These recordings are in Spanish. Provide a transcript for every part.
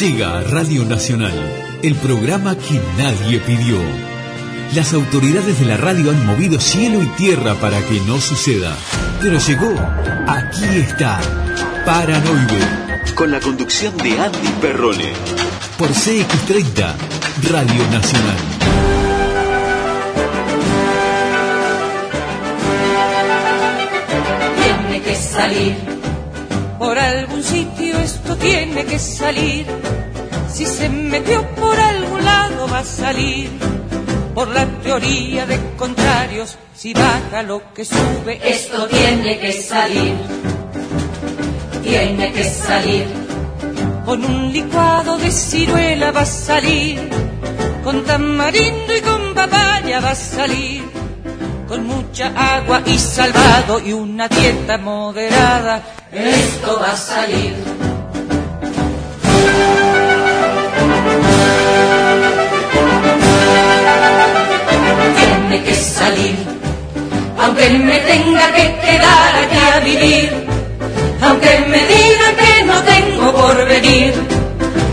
Llega a Radio Nacional, el programa que nadie pidió. Las autoridades de la radio han movido cielo y tierra para que no suceda. Pero llegó. Aquí está. Paranoide. Con la conducción de Andy Perrone. Por CX30, Radio Nacional. Tiene que salir. Por algún sitio esto tiene que salir. Si se metió por algún lado va a salir por la teoría de contrarios, si baja lo que sube, esto tiene que salir, tiene que salir. Con un licuado de ciruela va a salir, con tamarindo y con papaya va a salir, con mucha agua y salvado y una dieta moderada, esto va a salir. tiene que salir, aunque me tenga que quedar aquí a vivir, aunque me digan que no tengo por venir.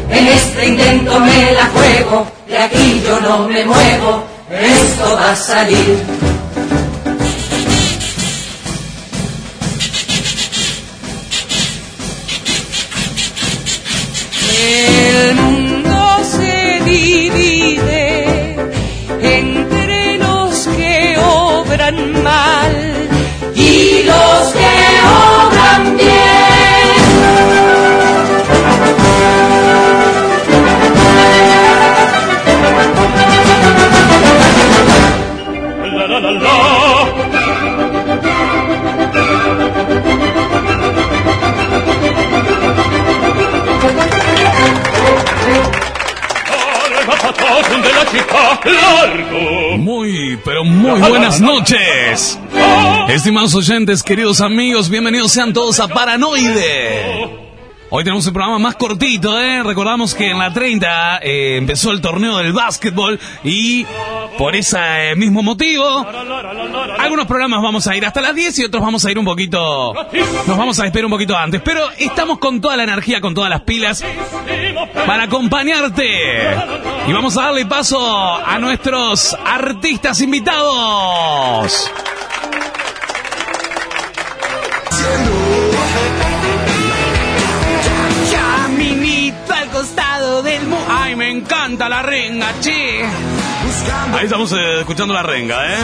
En este intento me la juego, de aquí yo no me muevo, esto va a salir. Obran mal y los que obran bien. Largo. Muy, pero muy buenas noches. Estimados oyentes, queridos amigos, bienvenidos sean todos a Paranoide. Hoy tenemos un programa más cortito, ¿eh? Recordamos que en la 30 eh, empezó el torneo del básquetbol y por ese eh, mismo motivo, algunos programas vamos a ir hasta las 10 y otros vamos a ir un poquito, nos vamos a despedir un poquito antes. Pero estamos con toda la energía, con todas las pilas para acompañarte. Y vamos a darle paso a nuestros artistas invitados. Encanta la renga, che. Ahí estamos eh, escuchando la renga, ¿eh?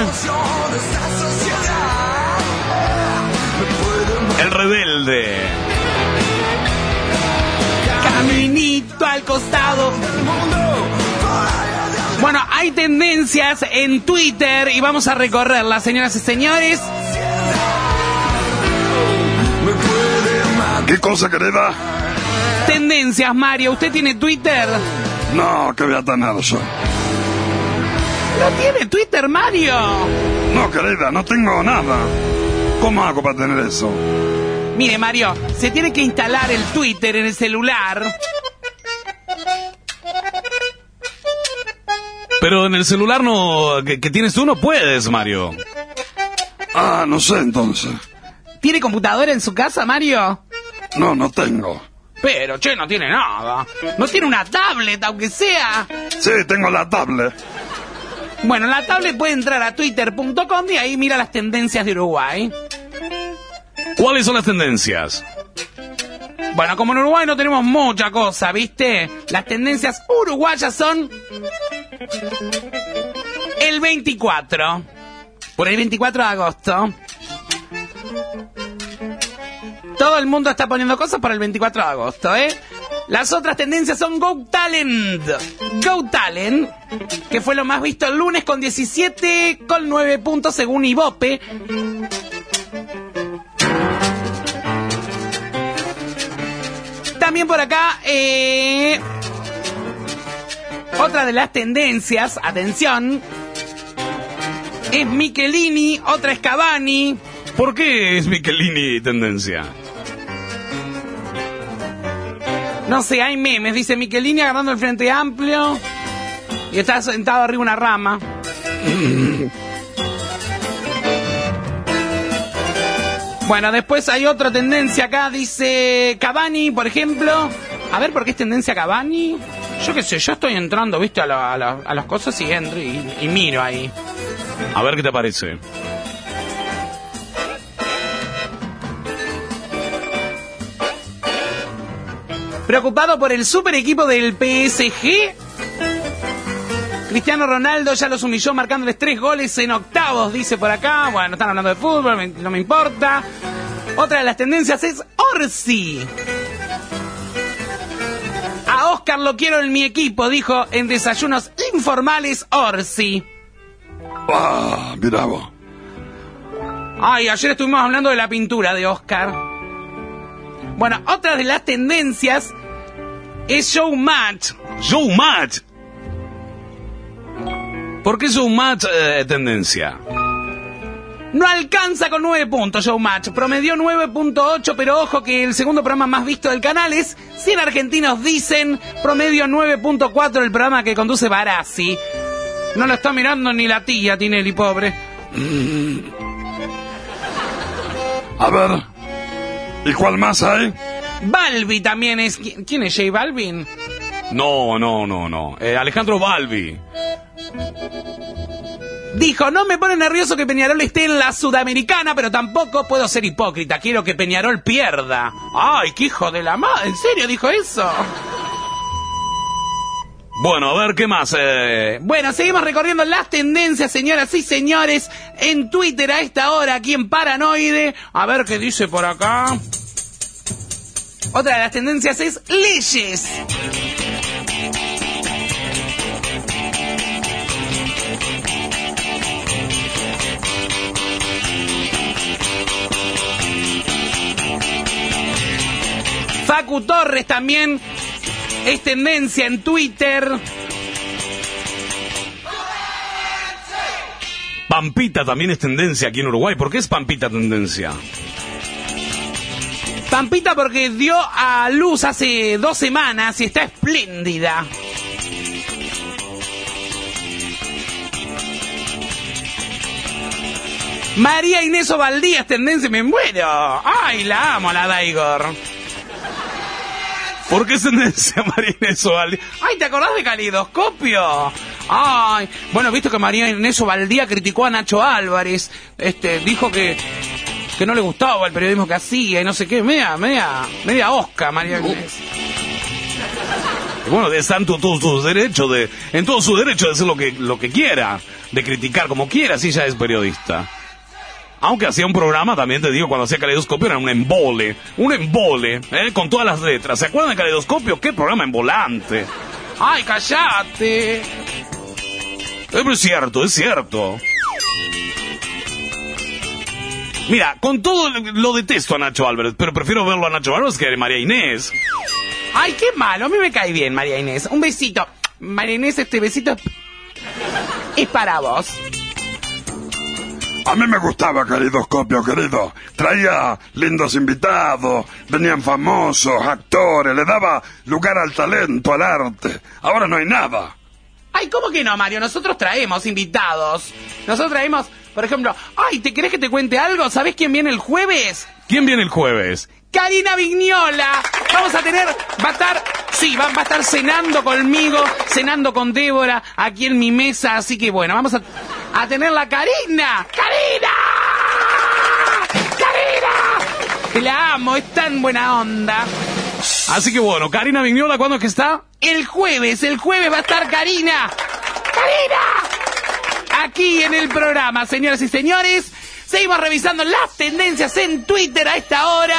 El rebelde. Caminito al costado. Bueno, hay tendencias en Twitter y vamos a recorrerlas, señoras y señores. ¿Qué cosa, querida? Tendencias, Mario. ¿Usted tiene Twitter? No, que voy a tener yo. ¿No tiene Twitter, Mario? No, querida, no tengo nada. ¿Cómo hago para tener eso? Mire, Mario, se tiene que instalar el Twitter en el celular. Pero en el celular no que, que tienes tú no puedes, Mario. Ah, no sé entonces. ¿Tiene computadora en su casa, Mario? No, no tengo. Pero, che, no tiene nada. No tiene una tablet, aunque sea. Sí, tengo la tablet. Bueno, en la tablet puede entrar a twitter.com y ahí mira las tendencias de Uruguay. ¿Cuáles son las tendencias? Bueno, como en Uruguay no tenemos mucha cosa, ¿viste? Las tendencias uruguayas son el 24. Por el 24 de agosto. Todo el mundo está poniendo cosas para el 24 de agosto, ¿eh? Las otras tendencias son Go Talent. Go Talent, que fue lo más visto el lunes con 17 con 9 puntos según Ibope. También por acá, eh, otra de las tendencias, atención, es Michelini, otra es Cavani. ¿Por qué es Michelini tendencia? No sé, hay memes. Dice Michelini agarrando el frente amplio y está sentado arriba de una rama. Bueno, después hay otra tendencia acá. Dice Cavani, por ejemplo. A ver, ¿por qué es tendencia Cavani? Yo qué sé, yo estoy entrando, viste, a, la- a la- a las cosas y entro y, y miro ahí. A ver qué te parece. Preocupado por el super equipo del PSG. Cristiano Ronaldo ya los humilló marcándoles tres goles en octavos, dice por acá. Bueno, están hablando de fútbol, me- no me importa. Otra de las tendencias es Orsi. A Oscar lo quiero en mi equipo, dijo en desayunos informales Orsi. Ah, mirá vos. Ay, ayer estuvimos hablando de la pintura de Oscar. Bueno, otra de las tendencias es Showmatch. Showmatch. ¿Por qué Showmatch eh, tendencia? No alcanza con 9 puntos Showmatch. Promedió 9.8, pero ojo que el segundo programa más visto del canal es 100 argentinos dicen. Promedio 9.4 el programa que conduce Barassi. No lo está mirando ni la tía Tinelli, pobre. A ver. ¿Y cuál más hay? Balbi también es... ¿Qui- ¿Quién es J Balvin? No, no, no, no. Eh, Alejandro Balbi. Dijo, no me pone nervioso que Peñarol esté en la Sudamericana, pero tampoco puedo ser hipócrita. Quiero que Peñarol pierda. Ay, qué hijo de la madre. ¿En serio dijo eso? Bueno, a ver, ¿qué más? Eh, Bueno, seguimos recorriendo las tendencias, señoras y señores, en Twitter a esta hora, aquí en Paranoide. A ver qué dice por acá. Otra de las tendencias es leyes. Facu Torres también es tendencia en Twitter. Pampita también es tendencia aquí en Uruguay. ¿Por qué es Pampita tendencia? Pampita porque dio a luz hace dos semanas y está espléndida. María Inés Ovaldía es tendencia, me muero. Ay, la amo, la Daigor. ¿Por qué es tendencia María Inés Ovaldi? Ay, ¿te acordás de Calidoscopio? Ay, bueno, visto que María Inés Ovaldía criticó a Nacho Álvarez, este, dijo que, que no le gustaba el periodismo que hacía y no sé qué, media, media, media osca María Inés. Y Bueno, está en tu- todos sus derechos de, en todo su derecho de hacer lo que, lo que quiera, de criticar como quiera, si ella es periodista. Aunque hacía un programa, también te digo, cuando hacía Caleidoscopio era un embole, un embole, ¿eh? con todas las letras. ¿Se acuerdan de Caleidoscopio? ¡Qué programa embolante! Ay, callate. Eh, pero es cierto, es cierto. Mira, con todo lo detesto a Nacho Álvarez, pero prefiero verlo a Nacho Álvarez que a María Inés. Ay, qué malo, a mí me cae bien María Inés. Un besito. María Inés, este besito es para vos. A mí me gustaba Calidoscopio, querido. Traía lindos invitados, venían famosos, actores, le daba lugar al talento, al arte. Ahora no hay nada. Ay, ¿cómo que no, Mario? Nosotros traemos invitados. Nosotros traemos, por ejemplo, ay, ¿te querés que te cuente algo? ¿Sabés quién viene el jueves? ¿Quién viene el jueves? Karina Vignola. Vamos a tener, va a estar, sí, va, va a estar cenando conmigo, cenando con Débora aquí en mi mesa. Así que bueno, vamos a, a tener la Karina. ¡Karina! ¡Karina! Te la amo, es tan buena onda. Así que bueno, Karina Vignola, ¿cuándo es que está? El jueves, el jueves va a estar Karina. ¡Karina! Aquí en el programa, señoras y señores. Seguimos revisando las tendencias en Twitter a esta hora.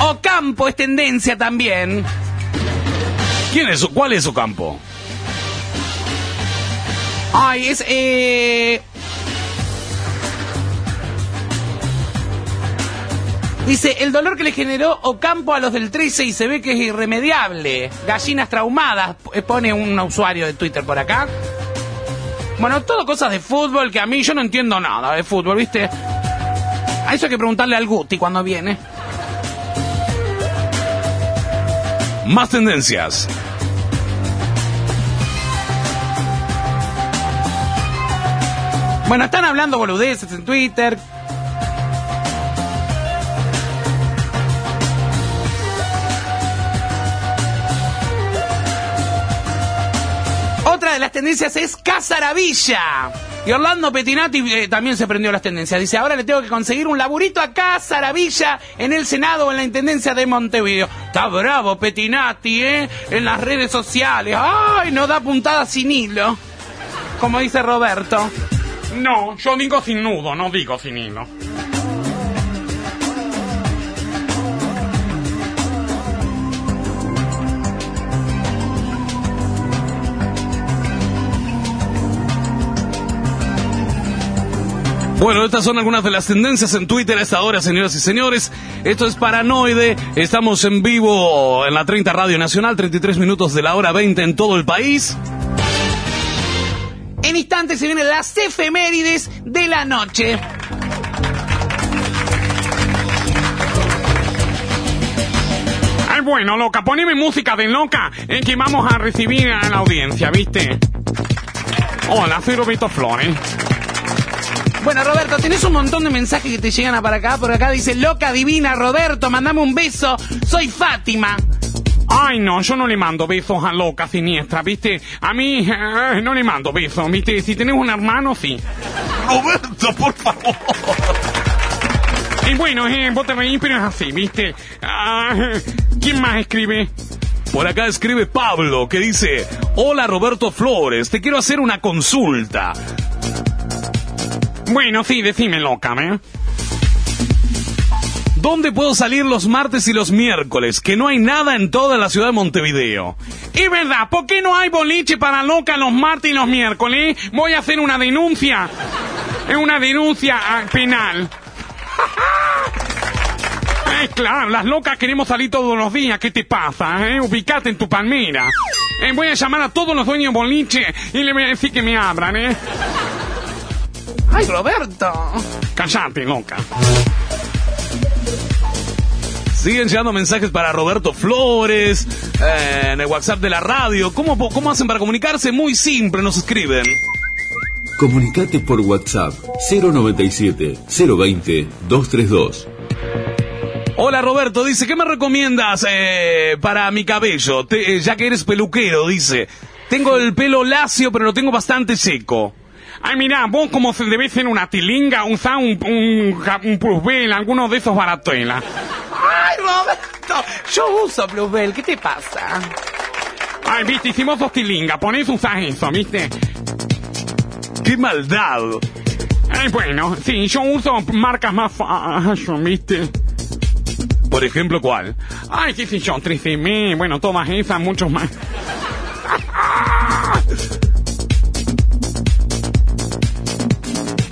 Ocampo es tendencia también. ¿Quién es? ¿Cuál es su campo? Ay, es eh... Dice, el dolor que le generó Ocampo a los del 13 y se ve que es irremediable. Gallinas traumadas, eh, pone un usuario de Twitter por acá. Bueno, todo cosas de fútbol que a mí yo no entiendo nada de fútbol, ¿viste? A eso hay que preguntarle al Guti cuando viene. Más tendencias. Bueno, están hablando boludeces en Twitter. Tendencias es Casaravilla. Y Orlando Pettinati eh, también se prendió las tendencias. Dice, ahora le tengo que conseguir un laburito a Casaravilla en el Senado o en la Intendencia de Montevideo. Está bravo Pettinati, ¿eh? En las redes sociales. ¡Ay! No da puntada sin hilo. Como dice Roberto. No, yo digo sin nudo, no digo sin hilo. Bueno, estas son algunas de las tendencias en Twitter a esta hora, señoras y señores. Esto es Paranoide. Estamos en vivo en la 30 Radio Nacional, 33 minutos de la hora 20 en todo el país. En instantes se vienen las efemérides de la noche. Ay, bueno, loca, poneme música de loca, en que vamos a recibir a la audiencia, ¿viste? Hola, soy Roberto Flores. Bueno, Roberto, tenés un montón de mensajes que te llegan a para acá. Por acá dice, loca divina, Roberto, mandame un beso. Soy Fátima. Ay, no, yo no le mando besos a loca siniestra, ¿viste? A mí eh, no le mando besos, ¿viste? Si tenés un hermano, sí. Roberto, por favor. Y bueno, eh, vos te reís, pero es así, ¿viste? Ah, ¿Quién más escribe? Por acá escribe Pablo que dice, hola Roberto Flores, te quiero hacer una consulta. Bueno, sí, decime loca, ¿eh? ¿Dónde puedo salir los martes y los miércoles? Que no hay nada en toda la ciudad de Montevideo. Es verdad, ¿por qué no hay boliche para loca los martes y los miércoles? Voy a hacer una denuncia. Es una denuncia ah, penal. Eh, claro, las locas queremos salir todos los días. ¿Qué te pasa? Eh? Ubicate en tu palmera. Eh, voy a llamar a todos los dueños boliche y le voy a decir que me abran, ¿eh? Ay, Roberto. Cállate, loca. Siguen llegando mensajes para Roberto Flores, eh, en el WhatsApp de la radio. ¿Cómo, ¿Cómo hacen para comunicarse? Muy simple, nos escriben. Comunicate por WhatsApp 097 020 232. Hola Roberto, dice, ¿qué me recomiendas eh, para mi cabello? Te- eh, ya que eres peluquero, dice. Tengo el pelo lacio, pero lo tengo bastante seco. Ay, mira, vos como se debe ser una tilinga, usa un, un, un Plusbel, alguno de esos baratuelas. Ay, Roberto. Yo uso Bluebell. ¿Qué te pasa? Ay, viste, hicimos dos tilingas, ponés usas eso, viste. ¡Qué maldad! Ay, bueno, sí, yo uso marcas más fashion, viste. Por ejemplo, ¿cuál? Ay, qué sé yo, 13M, bueno, todas esas, muchos más.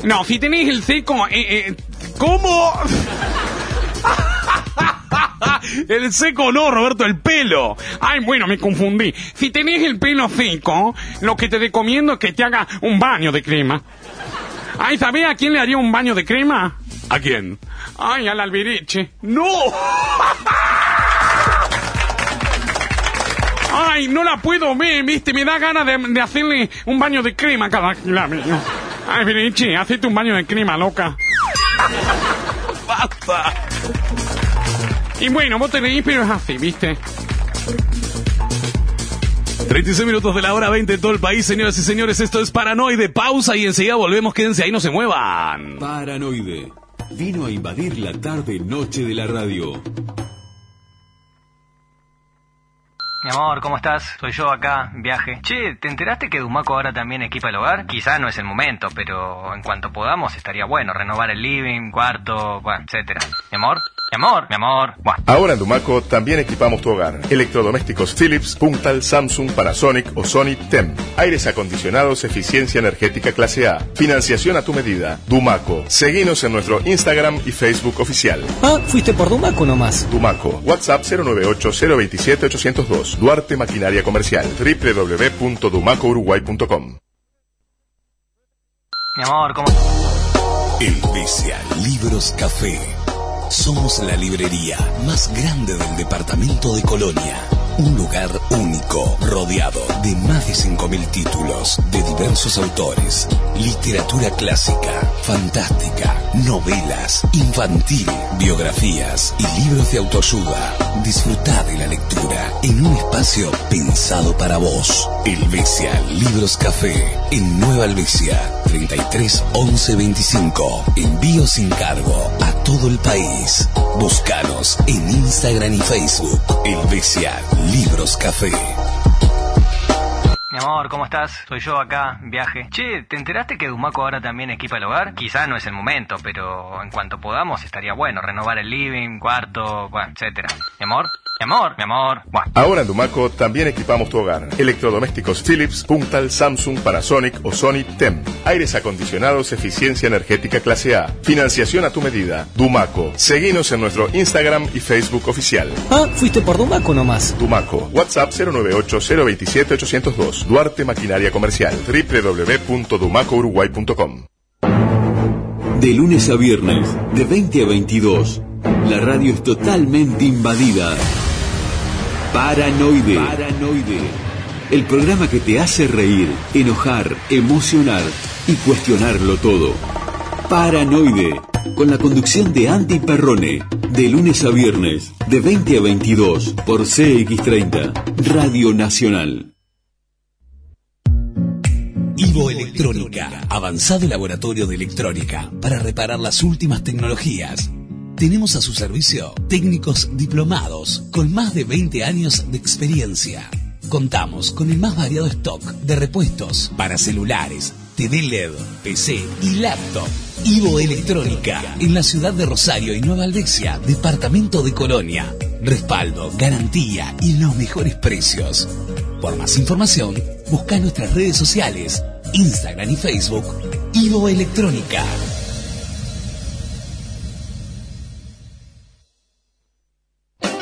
No, si tenés el seco, eh, eh, ¿Cómo? el seco no, Roberto, el pelo. Ay, bueno, me confundí. Si tenés el pelo seco, lo que te recomiendo es que te haga un baño de crema. Ay, ¿sabés a quién le haría un baño de crema? ¿A quién? Ay, al alberiche. ¡No! Ay, no la puedo ver, viste, me da ganas de, de hacerle un baño de crema cada kilómetro. Ay, alberiche, hacete un baño de crema, loca. ¡Basta! Y bueno, vos te reís, pero es así, viste. 36 minutos de la hora 20 en todo el país, señoras y señores. Esto es Paranoide. Pausa y enseguida volvemos. Quédense ahí, no se muevan. Paranoide. Vino a invadir la tarde-noche de la radio. Mi amor, ¿cómo estás? Soy yo acá, viaje. Che, ¿te enteraste que Dumaco ahora también equipa el hogar? Quizá no es el momento, pero en cuanto podamos estaría bueno renovar el living, cuarto, bueno, etcétera. Mi amor, mi amor, mi amor. Buah. Ahora en Dumaco también equipamos tu hogar. Electrodomésticos Philips, Puntal, Samsung, Panasonic o Sony TEM. Aires acondicionados, eficiencia energética clase A. Financiación a tu medida. Dumaco. Seguinos en nuestro Instagram y Facebook oficial. Ah, fuiste por Dumaco nomás. Dumaco. WhatsApp 098-027-802. Duarte Maquinaria Comercial. www.dumacouruguay.com. Mi amor, ¿cómo...? Elvesia Libros Café. Somos la librería más grande del departamento de Colonia. Un lugar único, rodeado de más de 5.000 títulos de diversos autores. Literatura clásica, fantástica, novelas, infantil, biografías y libros de autoayuda. Disfruta de la lectura en un espacio pensado para vos. Helvecia Libros Café en Nueva Helvecia 33 11 25. Envío sin cargo a todo el país. Búscanos en Instagram y Facebook. Helvecia Libros Café. Mi amor, ¿cómo estás? Soy yo acá, viaje. Che, ¿te enteraste que Dumaco ahora también equipa el hogar? Quizá no es el momento, pero en cuanto podamos estaría bueno renovar el living, cuarto, bueno, etcétera. Mi amor, mi amor, mi amor. Bueno. Ahora en Dumaco también equipamos tu hogar. Electrodomésticos Philips, Puntal, Samsung, Panasonic o Sony TEM. Aires acondicionados, eficiencia energética clase A. Financiación a tu medida. Dumaco. Seguinos en nuestro Instagram y Facebook oficial. Ah, fuiste por Dumaco nomás. Dumaco. WhatsApp 098-027-802. Duarte Maquinaria Comercial. www.dumacouruguay.com. De lunes a viernes, de 20 a 22, la radio es totalmente invadida. Paranoide. Paranoide. El programa que te hace reír, enojar, emocionar y cuestionarlo todo. Paranoide. Con la conducción de Andy Perrone. De lunes a viernes, de 20 a 22, por CX30, Radio Nacional. Ivo Electrónica, avanzado laboratorio de electrónica para reparar las últimas tecnologías. Tenemos a su servicio técnicos diplomados con más de 20 años de experiencia. Contamos con el más variado stock de repuestos para celulares, TV LED, PC y laptop. Ivo Electrónica, en la ciudad de Rosario y Nueva Albesia, departamento de Colonia. Respaldo, garantía y los mejores precios. Por más información, busca nuestras redes sociales, Instagram y Facebook, Ivo Electrónica.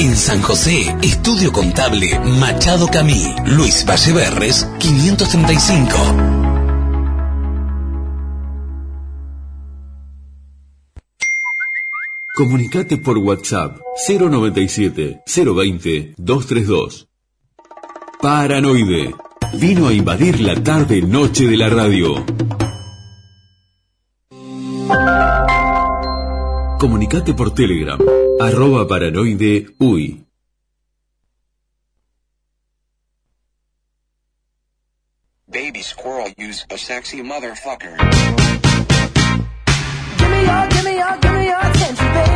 En San José, Estudio Contable Machado Camí, Luis Valleverres, 535. Comunicate por WhatsApp 097 020 232. Paranoide. Vino a invadir la tarde noche de la radio. Comunicate por Telegram, arroba paranoide uy. Baby squirrel use a sexy motherfucker. Give me your, give me your, give me your attention, baby.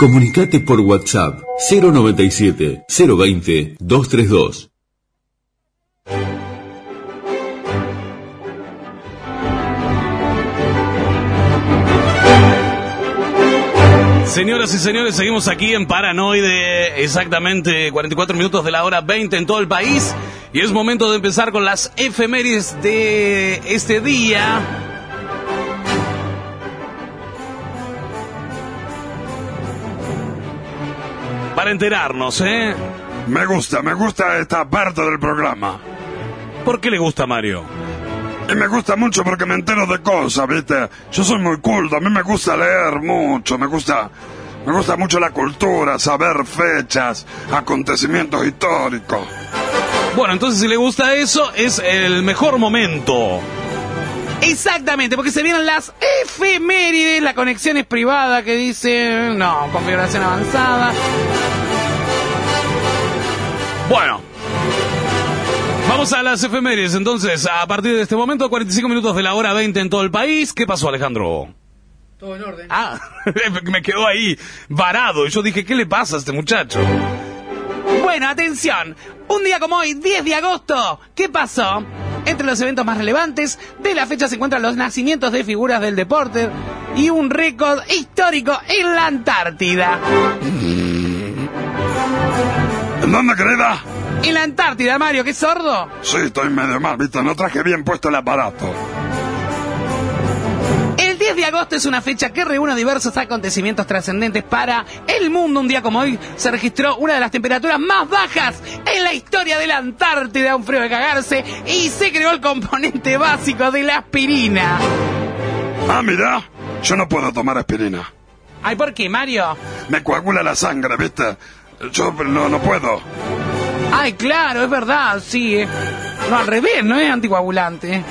Comunicate por WhatsApp 097 020 232. Señoras y señores, seguimos aquí en Paranoide, exactamente 44 minutos de la hora 20 en todo el país. Y es momento de empezar con las efemérides de este día. Para enterarnos, ¿eh? Me gusta, me gusta esta parte del programa. ¿Por qué le gusta a Mario? Y me gusta mucho porque me entero de cosas, ¿viste? Yo soy muy culto, a mí me gusta leer mucho, me gusta... Me gusta mucho la cultura, saber fechas, acontecimientos históricos. Bueno, entonces si le gusta eso, es el mejor momento. Exactamente, porque se vienen las efemérides, la conexión es privada que dice, no, configuración avanzada. Bueno. Vamos a las efemérides, entonces, a partir de este momento, 45 minutos de la hora 20 en todo el país. ¿Qué pasó, Alejandro? Todo en orden. Ah, me quedó ahí varado. Y yo dije, ¿qué le pasa a este muchacho? Bueno, atención, un día como hoy, 10 de agosto, ¿qué pasó? Entre los eventos más relevantes de la fecha se encuentran los nacimientos de figuras del deporte y un récord histórico en la Antártida. ¿En dónde, querida? En la Antártida, Mario, ¿qué sordo? Sí, estoy medio mal, ¿viste? No traje bien puesto el aparato. El 10 de agosto es una fecha que reúne diversos acontecimientos trascendentes para el mundo. Un día como hoy se registró una de las temperaturas más bajas en la historia de la Antártida, un frío de cagarse, y se creó el componente básico de la aspirina. Ah, mira, yo no puedo tomar aspirina. Ay, ¿por qué, Mario? Me coagula la sangre, ¿viste? Yo no, no puedo. Ay, claro, es verdad, sí. eh. No, al revés, no es anticoagulante.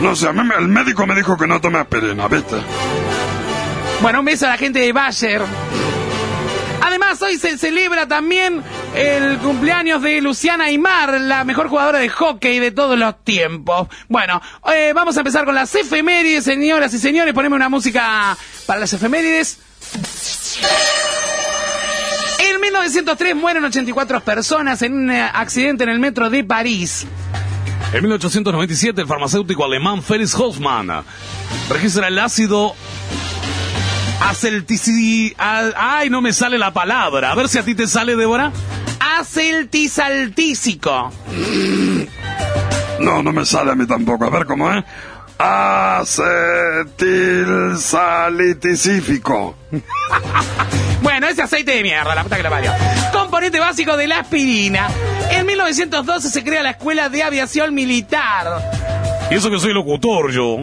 No sé, a mí el médico me dijo que no tome aspirina, ¿viste? Bueno, un beso a la gente de Bayer. Además, hoy se celebra también el cumpleaños de Luciana Aymar, la mejor jugadora de hockey de todos los tiempos. Bueno, eh, vamos a empezar con las efemérides, señoras y señores. Poneme una música para las efemérides. En 1903 mueren 84 personas en un eh, accidente en el metro de París. En 1897, el farmacéutico alemán Felix Hoffmann registra el ácido aceltici... Ay, no me sale la palabra. A ver si a ti te sale, Débora. Aceltisaltícico. No, no me sale a mí tampoco. A ver cómo es. Acetilsaliticífico. Bueno, ese aceite de mierda, la puta que la parió. Componente básico de la aspirina. En 1912 se crea la Escuela de Aviación Militar. Y eso que soy locutor yo.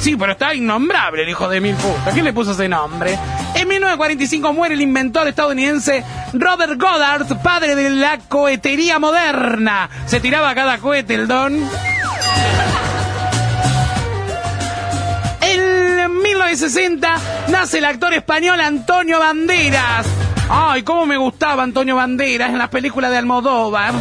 Sí, pero está innombrable el hijo de mil putas. ¿Quién le puso ese nombre? En 1945 muere el inventor estadounidense Robert Goddard, padre de la cohetería moderna. Se tiraba cada cohete el don. En 1960 nace el actor español Antonio Banderas. Ay, cómo me gustaba Antonio Banderas en las películas de Almodóvar.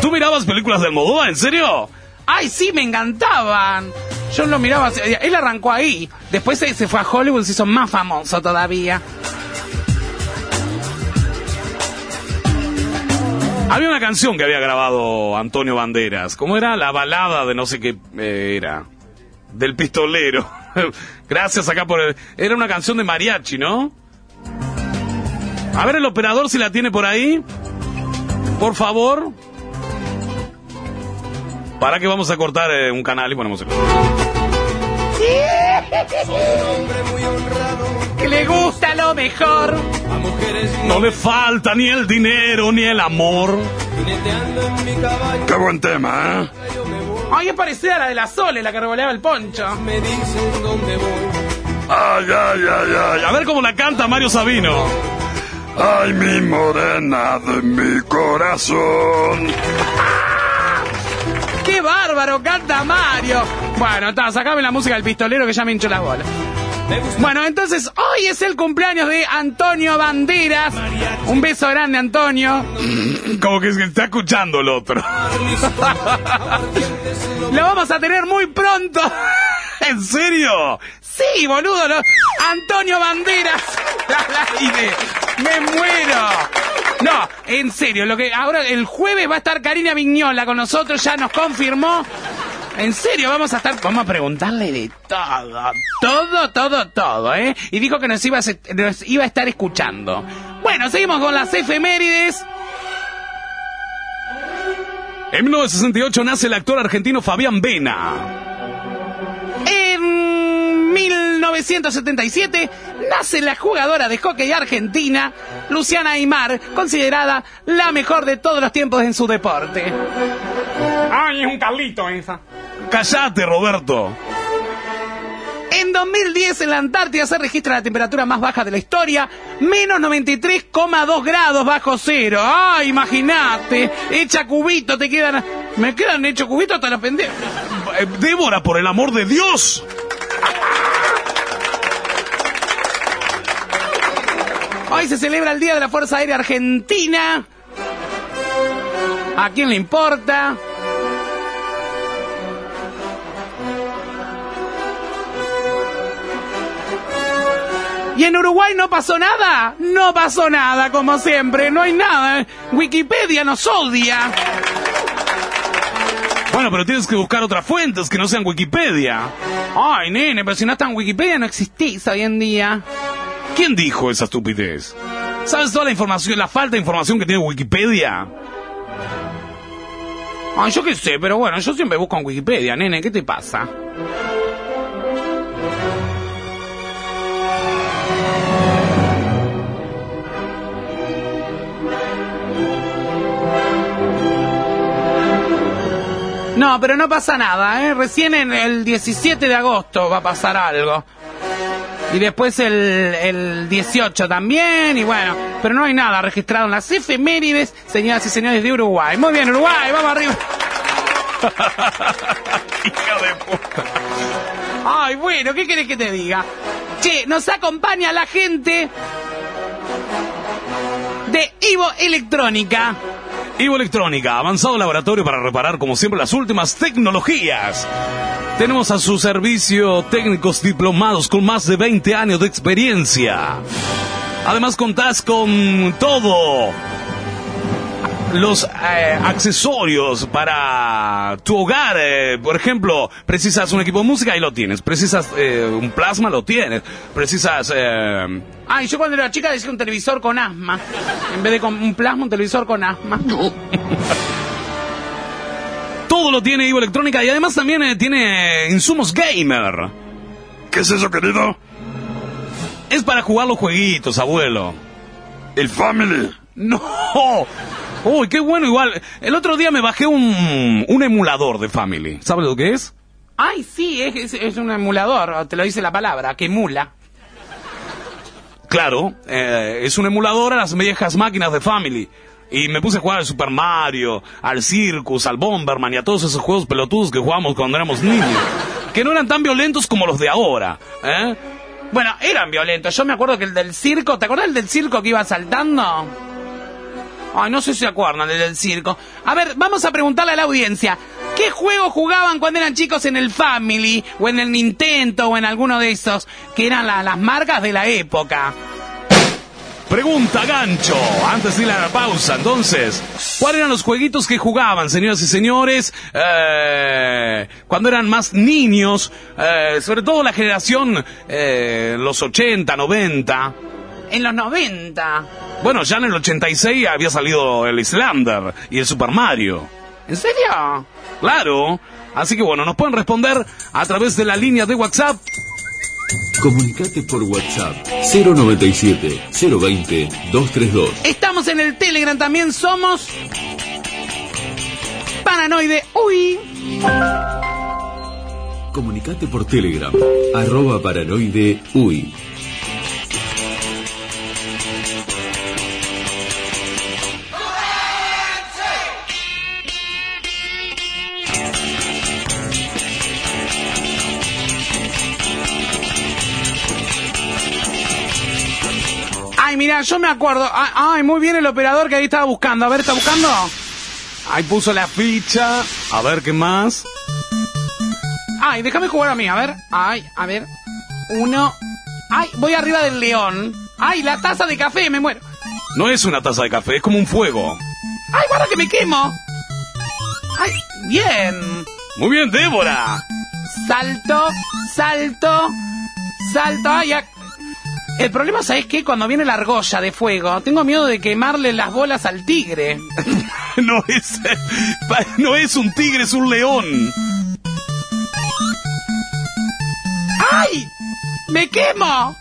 ¿Tú mirabas películas de Almodóvar, en serio? Ay, sí, me encantaban. Yo lo miraba, él arrancó ahí. Después se, se fue a Hollywood y se hizo más famoso todavía. Había una canción que había grabado Antonio Banderas. ¿Cómo era? La balada de no sé qué eh, era. Del pistolero. Gracias acá por el... Era una canción de mariachi, ¿no? A ver el operador si la tiene por ahí. Por favor. Para que vamos a cortar eh, un canal y ponemos el... Que le gusta lo mejor. No le falta ni el dinero ni el amor. Qué buen tema, ¿eh? Ay, es parecida a la de la Sole, la que revoleaba el poncho. Ay, ay, ay, ay. A ver cómo la canta Mario Sabino. Ay, mi morena de mi corazón. ¡Qué bárbaro! Canta Mario. Bueno, está, sacame la música del pistolero que ya me hinchó las bolas. Bueno, entonces hoy es el cumpleaños de Antonio Banderas. Un beso grande, Antonio. Como que se está escuchando el otro. Lo vamos a tener muy pronto. ¿En serio? Sí, boludo. lo- Antonio Banderas. Aire. Me muero. No, en serio, lo que ahora el jueves va a estar Karina Viñola con nosotros, ya nos confirmó. En serio, vamos a estar, vamos a preguntarle de todo, todo, todo, todo, ¿eh? Y dijo que nos iba a, se- nos iba a estar escuchando. Bueno, seguimos con las efemérides. En 1968 nace el actor argentino Fabián Vena. En 1977 nace la jugadora de hockey argentina, Luciana Aymar, considerada la mejor de todos los tiempos en su deporte. Ay, es un Carlito esa. Callate, Roberto. En 2010 en la Antártida se registra la temperatura más baja de la historia, menos 93,2 grados bajo cero. ¡Ay, imagínate! Hecha cubito, te quedan... Me quedan hecho cubito hasta los pendejos. Eh, Débora, por el amor de Dios. Hoy se celebra el Día de la Fuerza Aérea Argentina. ¿A quién le importa? ¿Y en Uruguay no pasó nada? No pasó nada, como siempre, no hay nada. Wikipedia nos odia. Bueno, pero tienes que buscar otras fuentes que no sean Wikipedia. Ay, nene, pero si no está en Wikipedia no existís hoy en día. ¿Quién dijo esa estupidez? ¿Sabes toda la información, la falta de información que tiene Wikipedia? Ay, yo qué sé, pero bueno, yo siempre busco en Wikipedia, nene, ¿qué te pasa? No, pero no pasa nada, ¿eh? Recién en el 17 de agosto va a pasar algo. Y después el, el 18 también, y bueno, pero no hay nada registrado en las efemérides, señoras y señores de Uruguay. Muy bien, Uruguay, vamos arriba. Hija de puta. Ay, bueno, ¿qué querés que te diga? Che, nos acompaña la gente de Ivo Electrónica. Ivo Electrónica, avanzado laboratorio para reparar como siempre las últimas tecnologías. Tenemos a su servicio técnicos diplomados con más de 20 años de experiencia. Además contás con todo. Los eh, accesorios para tu hogar, eh, por ejemplo, precisas un equipo de música y lo tienes, precisas eh, un plasma, lo tienes, precisas eh, Ay, yo cuando era chica decía un televisor con asma. En vez de con un plasma, un televisor con asma. Todo lo tiene Ivo Electrónica y además también eh, tiene insumos gamer. ¿Qué es eso, querido? Es para jugar los jueguitos, abuelo. ¿El Family? No. Uy, qué bueno igual. El otro día me bajé un, un emulador de Family. ¿Sabes lo que es? Ay, sí, es, es- un emulador, te lo dice la palabra, que emula. Claro, eh, es un emulador a las viejas máquinas de Family. Y me puse a jugar al Super Mario, al Circus, al Bomberman y a todos esos juegos pelotudos que jugábamos cuando éramos niños. Que no eran tan violentos como los de ahora, ¿eh? Bueno, eran violentos. Yo me acuerdo que el del circo, ¿te acuerdas el del circo que iba saltando? Ay, no sé si se acuerdan del circo. A ver, vamos a preguntarle a la audiencia. ¿Qué juegos jugaban cuando eran chicos en el Family, o en el Nintendo, o en alguno de esos, que eran la- las marcas de la época? Pregunta gancho, antes de ir a la pausa, entonces, ¿cuáles eran los jueguitos que jugaban, señoras y señores, eh, cuando eran más niños, eh, sobre todo la generación, eh, los 80, 90? En los 90. Bueno, ya en el 86 había salido el Islander y el Super Mario. ¿En serio? Claro, Así que bueno, nos pueden responder a través de la línea de WhatsApp. Comunicate por WhatsApp 097 020 232. Estamos en el Telegram también, somos Paranoide. Uy. Comunicate por Telegram, arroba paranoide uy. Ay, mira, yo me acuerdo. Ay, ay, muy bien el operador que ahí estaba buscando. A ver, ¿está buscando? Ahí puso la ficha. A ver qué más. Ay, déjame jugar a mí, a ver. Ay, a ver. Uno. Ay, voy arriba del león. Ay, la taza de café, me muero. No es una taza de café, es como un fuego. Ay, guarda que me quemo. Ay, bien. Muy bien, Débora. Salto, salto, salto. Ay, ac- El problema, ¿sabes qué? Cuando viene la argolla de fuego, tengo miedo de quemarle las bolas al tigre. No es, no es un tigre, es un león. ¡Ay! ¡Me quemo!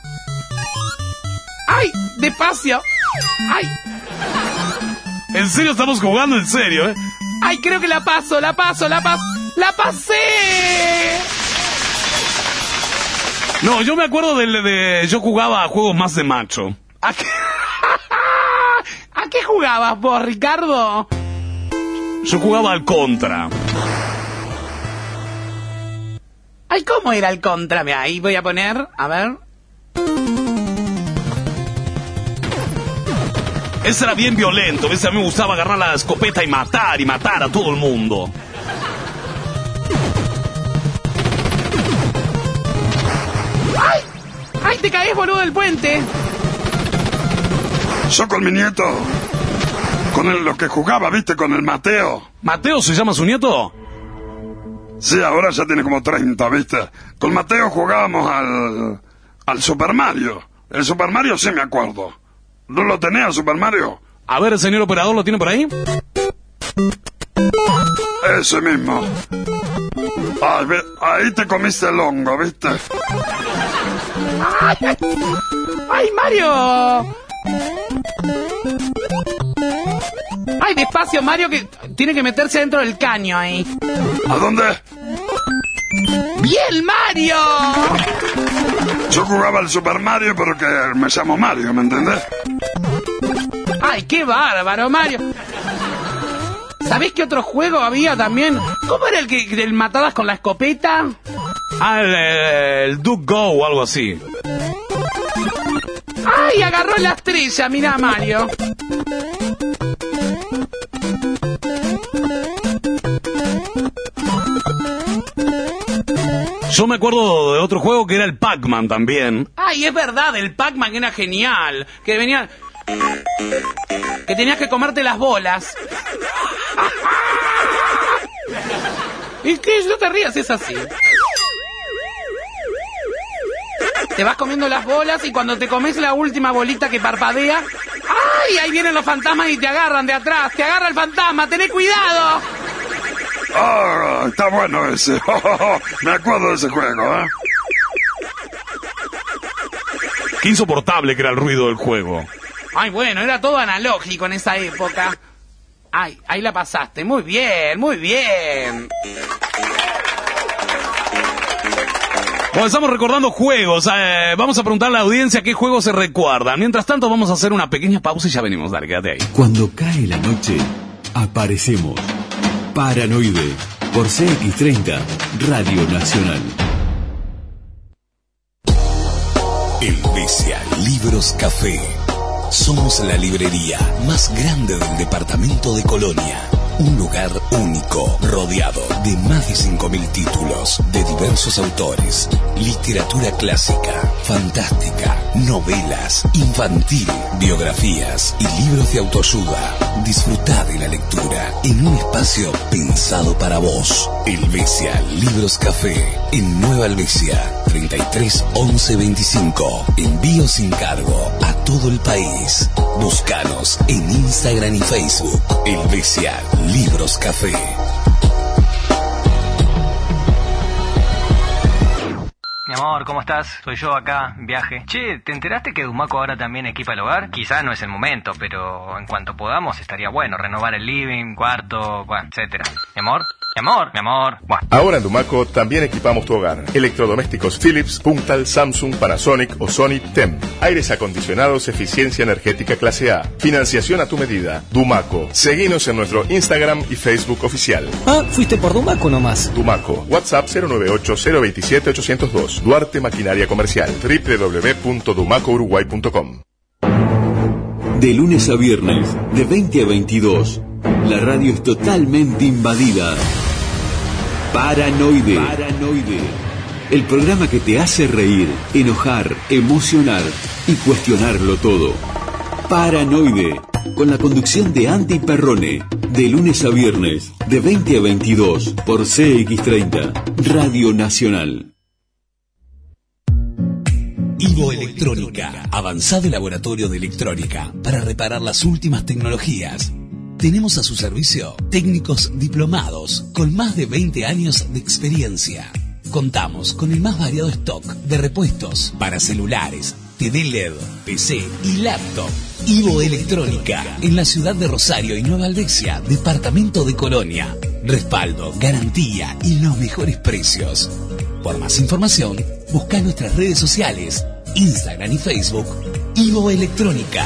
¡Ay! ¡Despacio! ¡Ay! En serio estamos jugando, en serio, ¿eh? ¡Ay! Creo que la paso, la paso, la paso. ¡La pasé! No, yo me acuerdo del de, yo jugaba a juegos más de macho. ¿A qué, ¿A qué jugabas vos, Ricardo? Yo jugaba al contra. Ay, ¿cómo era el contra? Mira, ahí voy a poner, a ver. Ese era bien violento, ese a mí me gustaba agarrar la escopeta y matar y matar a todo el mundo. ¡Ay, te caes, boludo, del puente! Yo con mi nieto, con el, lo que jugaba, viste, con el Mateo. ¿Mateo se llama su nieto? Sí, ahora ya tiene como 30, viste. Con Mateo jugábamos al, al Super Mario. El Super Mario sí me acuerdo. ¿No lo el Super Mario? A ver, el señor operador lo tiene por ahí. Ese mismo. Ay, ve- ahí te comiste el hongo, viste. ¡Ay, ay! ¡Ay, Mario! ¡Ay, despacio, Mario, que tiene que meterse dentro del caño ahí! ¿A dónde? ¡Bien, Mario! Yo jugaba al Super Mario, pero que me llamo Mario, ¿me entendés? ¡Ay, qué bárbaro, Mario! ¿Sabés qué otro juego había también? ¿Cómo era el que del matadas con la escopeta? Ah, el, el Duke Go o algo así. ¡Ay, agarró la estrella! Mira, Mario. Yo me acuerdo de otro juego que era el Pac-Man también. ¡Ay, es verdad! El Pac-Man era genial. Que venía... Que tenías que comerte las bolas. ¿Y qué? No te rías, es así. Te vas comiendo las bolas y cuando te comes la última bolita que parpadea... ¡Ay! Ahí vienen los fantasmas y te agarran de atrás. Te agarra el fantasma. ¡Tené cuidado! Ah, está bueno ese. me acuerdo de ese juego, ¿eh? Qué insoportable que era el ruido del juego. Ay, bueno, era todo analógico en esa época. Ay, ahí la pasaste. Muy bien, muy bien. Bueno, estamos recordando juegos. eh, vamos a preguntarle a la audiencia qué juegos se recuerdan. Mientras tanto, vamos a hacer una pequeña pausa y ya venimos. Dale, quédate ahí. Cuando cae la noche, aparecemos. Paranoide, por CX30, Radio Nacional. Helvecia Libros Café. Somos la librería más grande del departamento de Colonia. Un lugar único, rodeado de más de 5.000 títulos de diversos autores. Literatura clásica, fantástica, novelas, infantil, biografías y libros de autoayuda. Disfruta de la lectura en un espacio pensado para vos. Helvecia Libros Café, en Nueva Helvecia, 33 11 25. Envío sin cargo a todo el país. Búscanos en Instagram y Facebook. Helvecia Libros Café. Mi amor, ¿cómo estás? Soy yo acá, viaje. Che, ¿te enteraste que Dumaco ahora también equipa el hogar? Quizá no es el momento, pero en cuanto podamos estaría bueno renovar el living, cuarto, bueno, etcétera. Mi amor mi amor, mi amor. Buah. Ahora en Dumaco también equipamos tu hogar. Electrodomésticos Philips, Puntal, Samsung, Panasonic o Sony TEM. Aires acondicionados, eficiencia energética clase A. Financiación a tu medida. Dumaco. Seguinos en nuestro Instagram y Facebook oficial. Ah, fuiste por Dumaco nomás. Dumaco. WhatsApp 098-027-802. Duarte Maquinaria Comercial. www.dumacouruguay.com. De lunes a viernes, de 20 a 22, la radio es totalmente invadida. Paranoide. Paranoide. El programa que te hace reír, enojar, emocionar y cuestionarlo todo. Paranoide. Con la conducción de Andy Perrone. De lunes a viernes, de 20 a 22, por CX30, Radio Nacional. Ivo Electrónica, avanzado laboratorio de electrónica para reparar las últimas tecnologías. Tenemos a su servicio técnicos diplomados con más de 20 años de experiencia. Contamos con el más variado stock de repuestos para celulares, TV LED, PC y laptop. Ivo Electrónica, en la ciudad de Rosario y Nueva Aldesia, departamento de Colonia. Respaldo, garantía y los mejores precios. Por más información, busca nuestras redes sociales, Instagram y Facebook, Ivo Electrónica.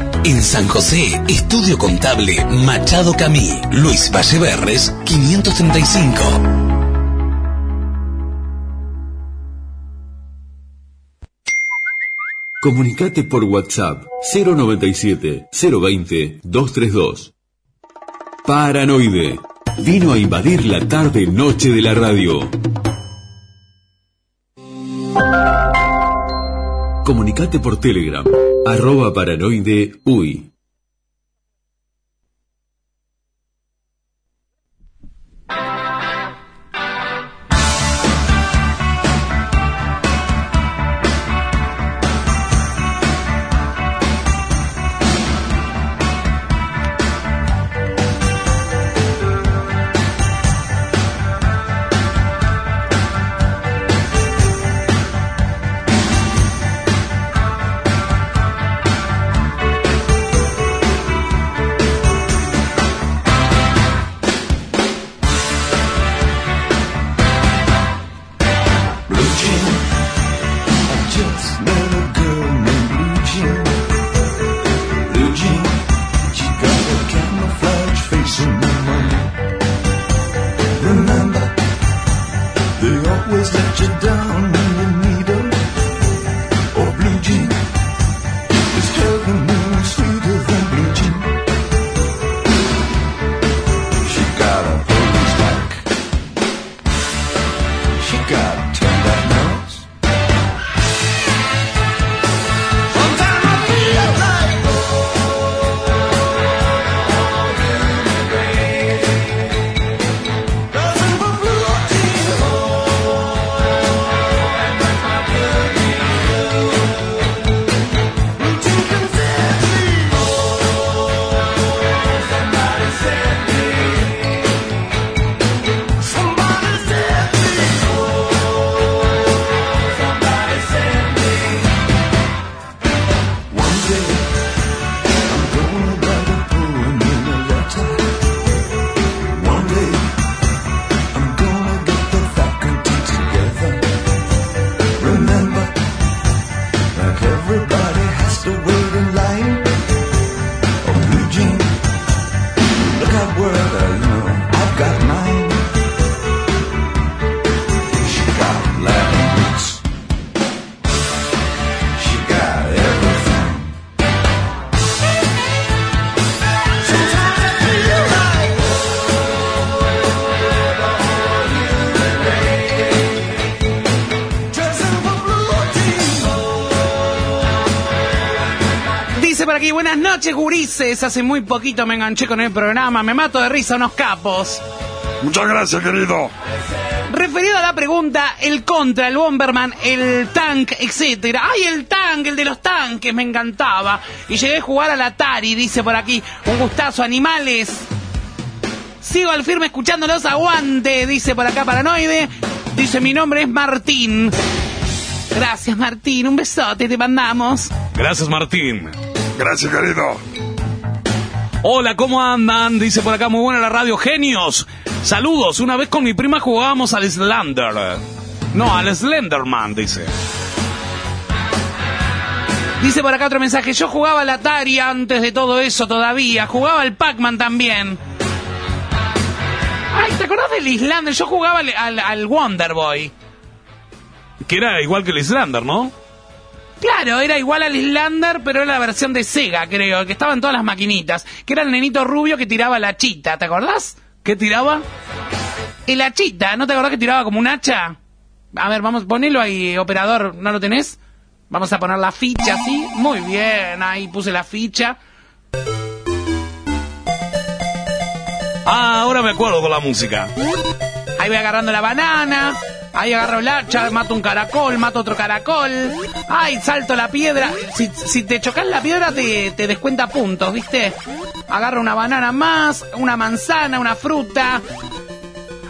En San José, Estudio Contable Machado Camí. Luis Valleverres, 535. Comunicate por WhatsApp 097 020 232. Paranoide. Vino a invadir la tarde noche de la radio. Comunicate por Telegram. Arroba paranoide uy. Buenas noches, gurises. Hace muy poquito me enganché con el programa. Me mato de risa unos capos. Muchas gracias, querido. Referido a la pregunta, el contra, el Bomberman, el tank, etcétera. ¡Ay, el tank, el de los tanques! Me encantaba. Y llegué a jugar al Atari, dice por aquí. Un gustazo, animales. Sigo al firme escuchándolos, aguante, dice por acá Paranoide. Dice, mi nombre es Martín. Gracias, Martín. Un besote, te mandamos. Gracias, Martín. Gracias, querido. Hola, ¿cómo andan? Dice por acá, muy buena la radio. Genios. Saludos. Una vez con mi prima jugábamos al Slender. No, al Slenderman, dice. Dice por acá otro mensaje, yo jugaba al Atari antes de todo eso todavía. Jugaba al Pac-Man también. Ay, ¿te acordás del Islander? Yo jugaba al, al, al Wonder Boy. Que era igual que el Slender, ¿no? Claro, era igual al Islander, pero era la versión de Sega, creo, que estaba en todas las maquinitas. Que era el nenito rubio que tiraba la chita, ¿te acordás? ¿Qué tiraba? El hachita, ¿no te acordás que tiraba como un hacha? A ver, vamos, ponelo ahí, operador, ¿no lo tenés? Vamos a poner la ficha así. Muy bien, ahí puse la ficha. Ah, ahora me acuerdo con la música. Ahí voy agarrando la banana. Ahí agarro el hacha, mato un caracol, mato otro caracol. Ay, salto la piedra. Si, si te chocas la piedra te, te descuenta puntos, ¿viste? Agarro una banana más, una manzana, una fruta.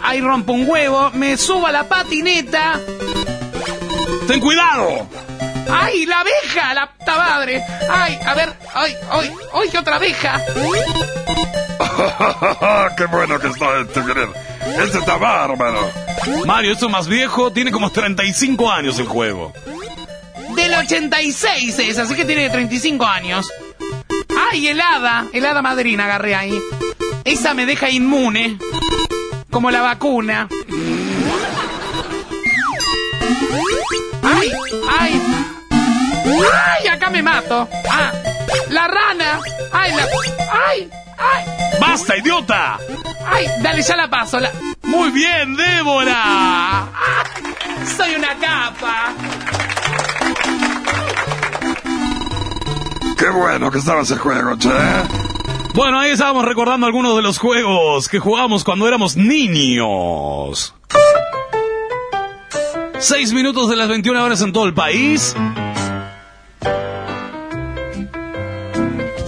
Ahí rompo un huevo, me subo a la patineta. ¡Ten cuidado! ¡Ay, la abeja! ¡La puta madre! ¡Ay, a ver! ¡Ay, ay! ¡Ay, qué otra abeja! Qué bueno que está este, querido. Este está bárbaro. Mario, esto es más viejo, tiene como 35 años el juego. Del 86 es, así que tiene 35 años. ¡Ay, helada! Helada madrina agarré ahí. Esa me deja inmune. Como la vacuna. ¡Ay! ¡Ay! ¡Ay! Acá me mato. ¡Ah! ¡La rana! ¡Ay! La... ¡Ay! ¡Ay! ¡Basta, idiota! ¡Ay! Dale, ya la paso. La... ¡Muy bien, Débora! ¡Ah! ¡Soy una capa! Qué bueno que estaba ese juego, che. Bueno, ahí estábamos recordando algunos de los juegos que jugábamos cuando éramos niños. Seis minutos de las 21 horas en todo el país.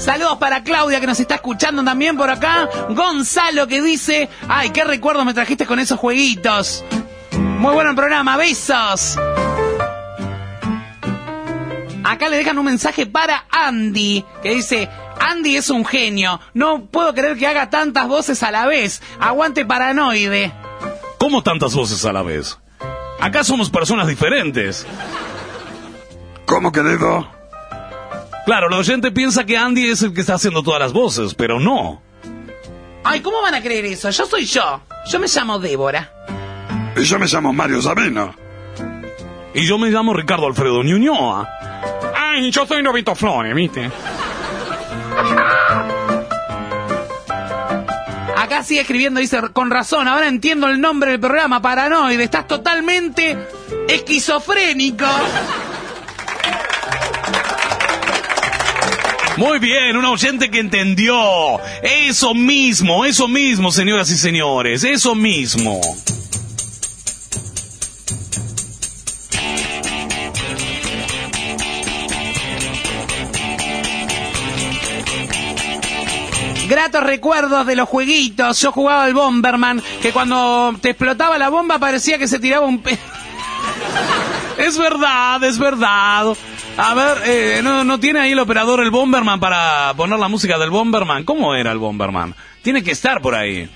Saludos para Claudia que nos está escuchando también por acá. Gonzalo que dice, ay, qué recuerdos me trajiste con esos jueguitos. Muy bueno el programa, besos. Acá le dejan un mensaje para Andy que dice, Andy es un genio. No puedo creer que haga tantas voces a la vez. Aguante paranoide. ¿Cómo tantas voces a la vez? Acá somos personas diferentes. ¿Cómo, querido? Claro, la oyente piensa que Andy es el que está haciendo todas las voces, pero no. Ay, ¿cómo van a creer eso? Yo soy yo. Yo me llamo Débora. Y yo me llamo Mario Sabino. Y yo me llamo Ricardo Alfredo Ñuñoa. Ay, yo soy Novito Flores, ¿viste? Acá sigue escribiendo, dice, con razón, ahora entiendo el nombre del programa, Paranoide. Estás totalmente esquizofrénico. Muy bien, un oyente que entendió. Eso mismo, eso mismo, señoras y señores, eso mismo. Gratos recuerdos de los jueguitos. Yo jugaba al Bomberman, que cuando te explotaba la bomba parecía que se tiraba un pe... Es verdad, es verdad. A ver, eh, ¿no, ¿no tiene ahí el operador el Bomberman para poner la música del Bomberman? ¿Cómo era el Bomberman? Tiene que estar por ahí.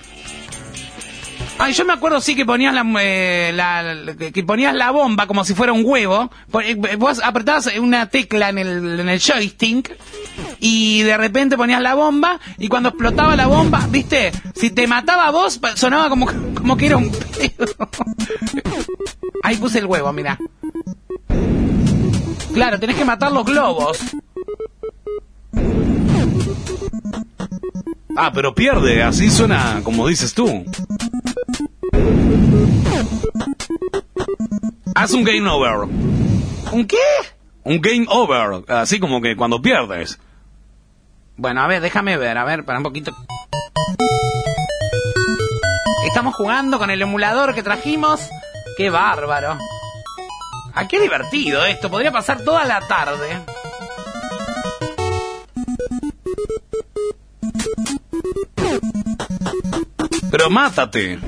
Ay, yo me acuerdo sí que ponías la, eh, que- ponías la bomba como si fuera un huevo. Po- eh, Vos apretabas una tecla en el, en el joystick y de repente ponías la bomba y cuando explotaba la bomba, viste, si te mataba a vos sonaba como, como que era un. Ahí puse el huevo, mira. Claro, tenés que matar los globos. Ah, pero pierde, así suena como dices tú. Haz un game over. ¿Un qué? Un game over, así como que cuando pierdes. Bueno, a ver, déjame ver, a ver, para un poquito. Estamos jugando con el emulador que trajimos. ¡Qué bárbaro! ¡Ah, qué divertido esto! Podría pasar toda la tarde. Pero mátate.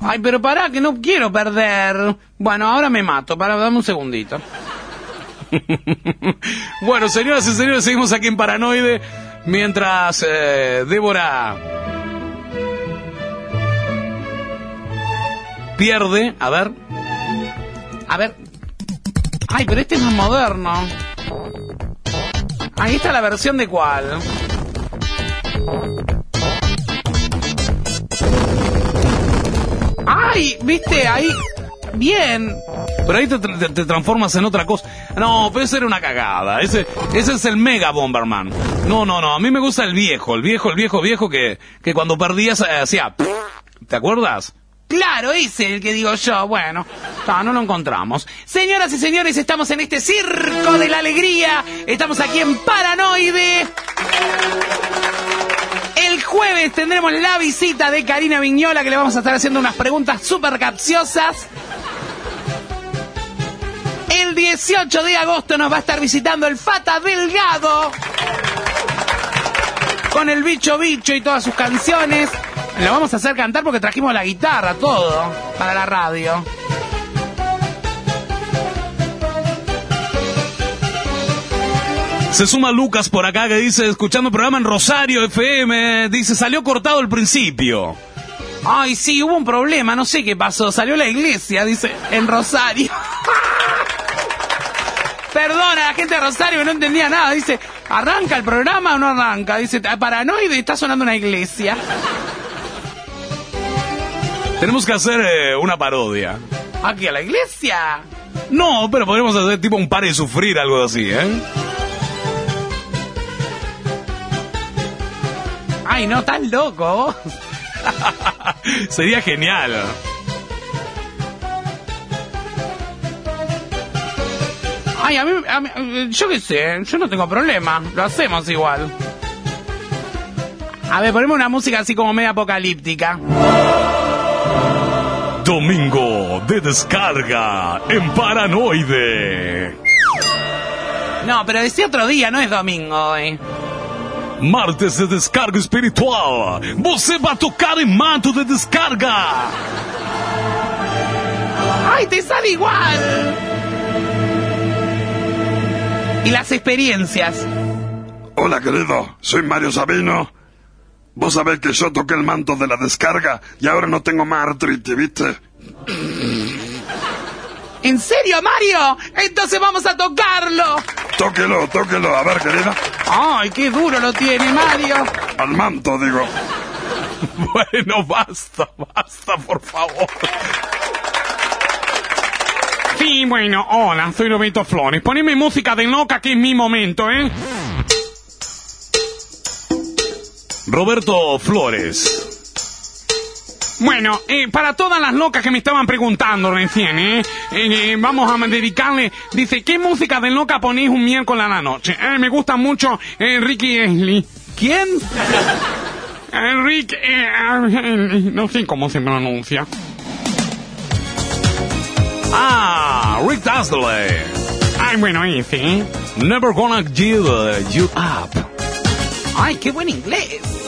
Ay, pero pará, que no quiero perder. Bueno, ahora me mato. Para, dame un segundito. Bueno, señoras y señores, seguimos aquí en Paranoide. Mientras eh, Débora pierde. A ver. A ver. Ay, pero este es más moderno. Ahí está la versión de cuál. Ay, viste, ahí. Bien. Pero ahí te, transformas en otra cosa. No, pero esa era una cagada. Ese, ese es el Mega Bomberman. No, no, no. A mí me gusta el viejo, el viejo, el viejo, viejo que, que cuando perdías eh, hacía. ¿Te acuerdas? Claro, ese es el que digo yo. Bueno, no, no lo encontramos. Señoras y señores, estamos en este circo de la alegría. Estamos aquí en Paranoide. El jueves tendremos la visita de Karina Viñola, que le vamos a estar haciendo unas preguntas súper capciosas. El 18 de agosto nos va a estar visitando el Fata Delgado. Con el bicho bicho y todas sus canciones. Lo vamos a hacer cantar porque trajimos la guitarra, todo, para la radio. Se suma Lucas por acá que dice, escuchando el programa en Rosario FM, dice, salió cortado el principio. Ay, sí, hubo un problema, no sé qué pasó. Salió la iglesia, dice, en Rosario. Perdona, la gente de Rosario no entendía nada. Dice, ¿arranca el programa o no arranca? Dice, paranoide, está sonando una iglesia. Tenemos que hacer eh, una parodia. ¿Aquí a la iglesia? No, pero podríamos hacer tipo un par y sufrir, algo así, ¿eh? Ay, no, tan loco. Sería genial. Ay, a mí, a mí- yo qué sé, yo no tengo problema. Lo hacemos igual. A ver, ponemos una música así como media apocalíptica. Domingo de descarga en Paranoide. No, pero decía otro día, no es domingo hoy. Martes de descarga espiritual. Você vai tocar em mato de descarga. ¡Ay, te sale igual! Y las experiencias. Hola, querido. Soy Mario Sabino. Vos sabés que yo toqué el manto de la descarga y ahora no tengo más artritis, ¿viste? ¿En serio, Mario? Entonces vamos a tocarlo. Tóquelo, tóquelo. A ver, querida. Ay, qué duro lo tiene, Mario. Al manto, digo. Bueno, basta, basta, por favor. Sí, bueno, hola, soy Roberto Flores. Poneme música de loca que es mi momento, ¿eh? Roberto Flores. Bueno, eh, para todas las locas que me estaban preguntando recién, ¿eh? Eh, vamos a dedicarle... Dice, ¿qué música de loca ponéis un miércoles a la noche? Eh, me gusta mucho eh, Ricky Ashley. ¿Quién? Eh, Rick... eh, eh, no sé cómo se pronuncia. Ah, Rick Astley. Ay, bueno, ese, ¿eh? Never gonna give uh, you up. Ay, qué buen inglés.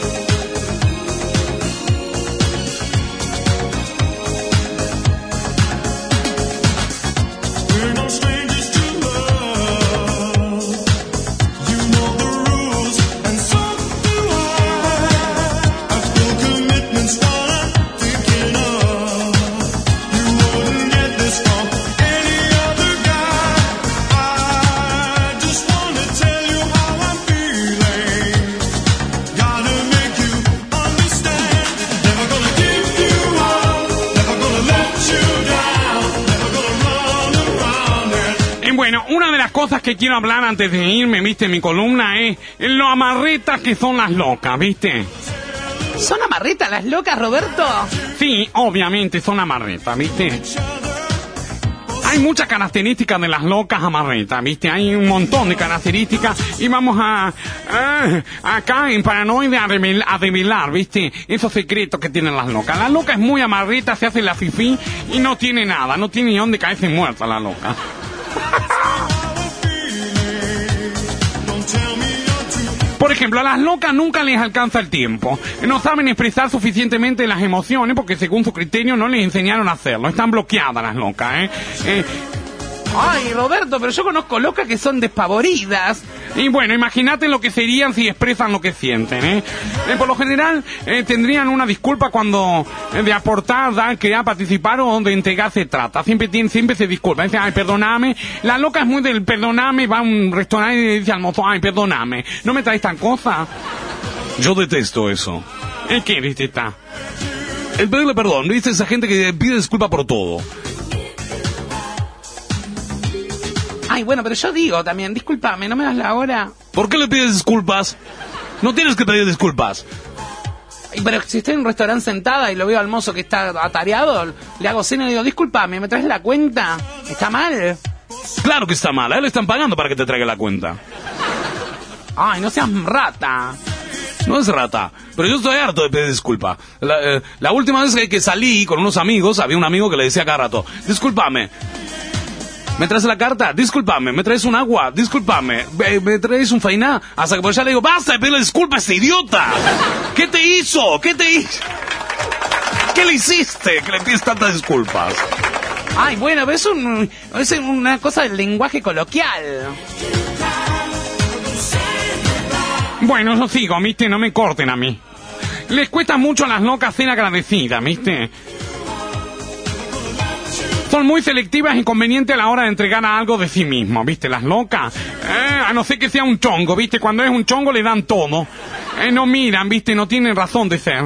Bueno, una de las cosas que quiero hablar antes de irme, viste, mi columna es lo amarretas que son las locas, viste. ¿Son amarretas las locas, Roberto? Sí, obviamente son amarretas, viste. Hay muchas características de las locas amarretas, ¿viste? Hay un montón de características y vamos a, a- acá en Paranoide a, revel- a revelar, ¿viste? Esos secretos que tienen las locas. La loca es muy amarreta, se hace la fifí y no tiene nada, no tiene ni dónde caerse muerta la loca. Por ejemplo, a las locas nunca les alcanza el tiempo. No saben expresar suficientemente las emociones porque según su criterio no les enseñaron a hacerlo. Están bloqueadas las locas, ¿eh? Eh, Ay, Roberto, pero yo conozco locas que son despavoridas. Y bueno, imagínate lo que serían si expresan lo que sienten, ¿eh? Eh, por lo general, eh, tendrían una disculpa cuando eh, de aportar, dar, crear, participar o de entregar se trata. Siempre tienen, siempre se disculpan. Dicen, ay, perdoname. La loca es muy del perdoname, va a un restaurante y dice al mozo, ay, perdoname. No me traes tan cosa. Yo detesto eso. ¿Eh, ¿Qué viste está? El pedirle perdón, ¿viste? Esa gente que pide disculpa por todo. Ay, bueno, pero yo digo también, discúlpame, ¿no me das la hora? ¿Por qué le pides disculpas? No tienes que pedir disculpas. Ay, Pero si estoy en un restaurante sentada y lo veo al mozo que está atareado, le hago cena y le digo, discúlpame, ¿me traes la cuenta? ¿Está mal? Claro que está mal, a él le están pagando para que te traiga la cuenta. Ay, no seas rata. No es rata, pero yo estoy harto de pedir disculpa. La, eh, la última vez que, que salí con unos amigos, había un amigo que le decía cada rato, discúlpame. ¿Me traes la carta? Discúlpame. ¿Me traes un agua? Discúlpame. ¿Me, me traes un fainá? Hasta que por allá le digo, basta de pedirle disculpas a este idiota. ¿Qué te hizo? ¿Qué te hizo? ¿Qué le hiciste que le pides tantas disculpas? Ay, bueno, es, un, es una cosa del lenguaje coloquial. Bueno, yo sigo, ¿viste? No me corten a mí. Les cuesta mucho a las locas ser agradecidas, ¿viste? Son muy selectivas y convenientes a la hora de entregar algo de sí mismo, ¿viste? Las locas. Eh, a no ser que sea un chongo, ¿viste? Cuando es un chongo le dan todo. Eh, no miran, ¿viste? No tienen razón de ser.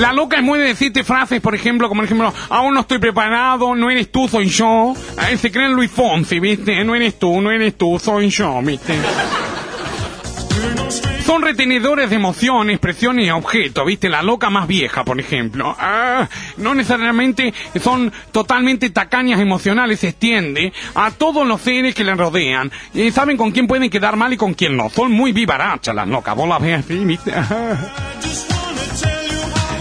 La loca es muy de decirte frases, por ejemplo, como por ejemplo, aún no estoy preparado, no eres tú, soy yo. Eh, se creen Luis Fonsi, ¿viste? No eres tú, no eres tú, soy yo, ¿viste? Son retenedores de emociones, expresiones y objetos, ¿viste? La loca más vieja, por ejemplo. Ah, no necesariamente son totalmente tacañas emocionales, se extiende a todos los seres que le rodean. Y saben con quién pueden quedar mal y con quién no. Son muy vivarachas las locas. Vos las ves así, ¿viste?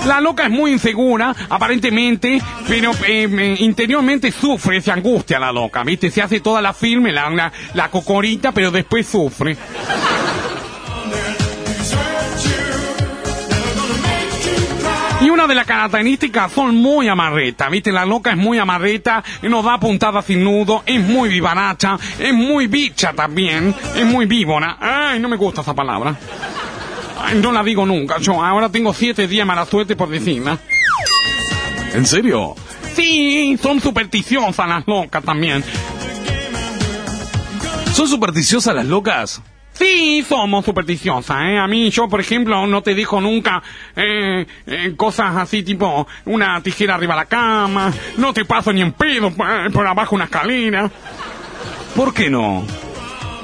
La loca es muy insegura, aparentemente, pero eh, eh, interiormente sufre, se angustia la loca, ¿viste? Se hace toda la firme, la cocorita, pero después sufre. Y una de las características son muy amarreta, ¿viste? La loca es muy amarreta, y nos da puntada sin nudo, es muy vivaracha, es muy bicha también, es muy víbora. Ay, no me gusta esa palabra. Ay, no la digo nunca, yo ahora tengo siete días mala suerte por decirla. ¿En serio? Sí, son supersticiosas las locas también. ¿Son supersticiosas las locas? Sí, somos supersticiosas, ¿eh? A mí, yo, por ejemplo, no te dijo nunca eh, eh, cosas así tipo una tijera arriba de la cama, no te paso ni en pedo eh, por abajo una escalera. ¿Por qué no?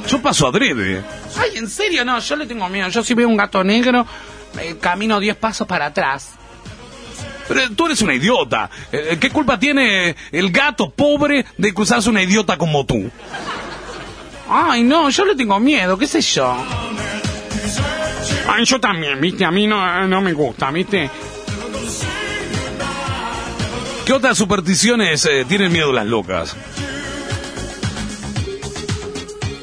Yo paso adrede. Ay, en serio, no, yo le tengo miedo. Yo si veo un gato negro, eh, camino 10 pasos para atrás. Pero tú eres una idiota. ¿Qué culpa tiene el gato pobre de cruzarse una idiota como tú? Ay, no, yo le tengo miedo, qué sé yo. Ay, yo también, ¿viste? A mí no, no me gusta, ¿viste? ¿Qué otras supersticiones eh, tienen miedo las locas?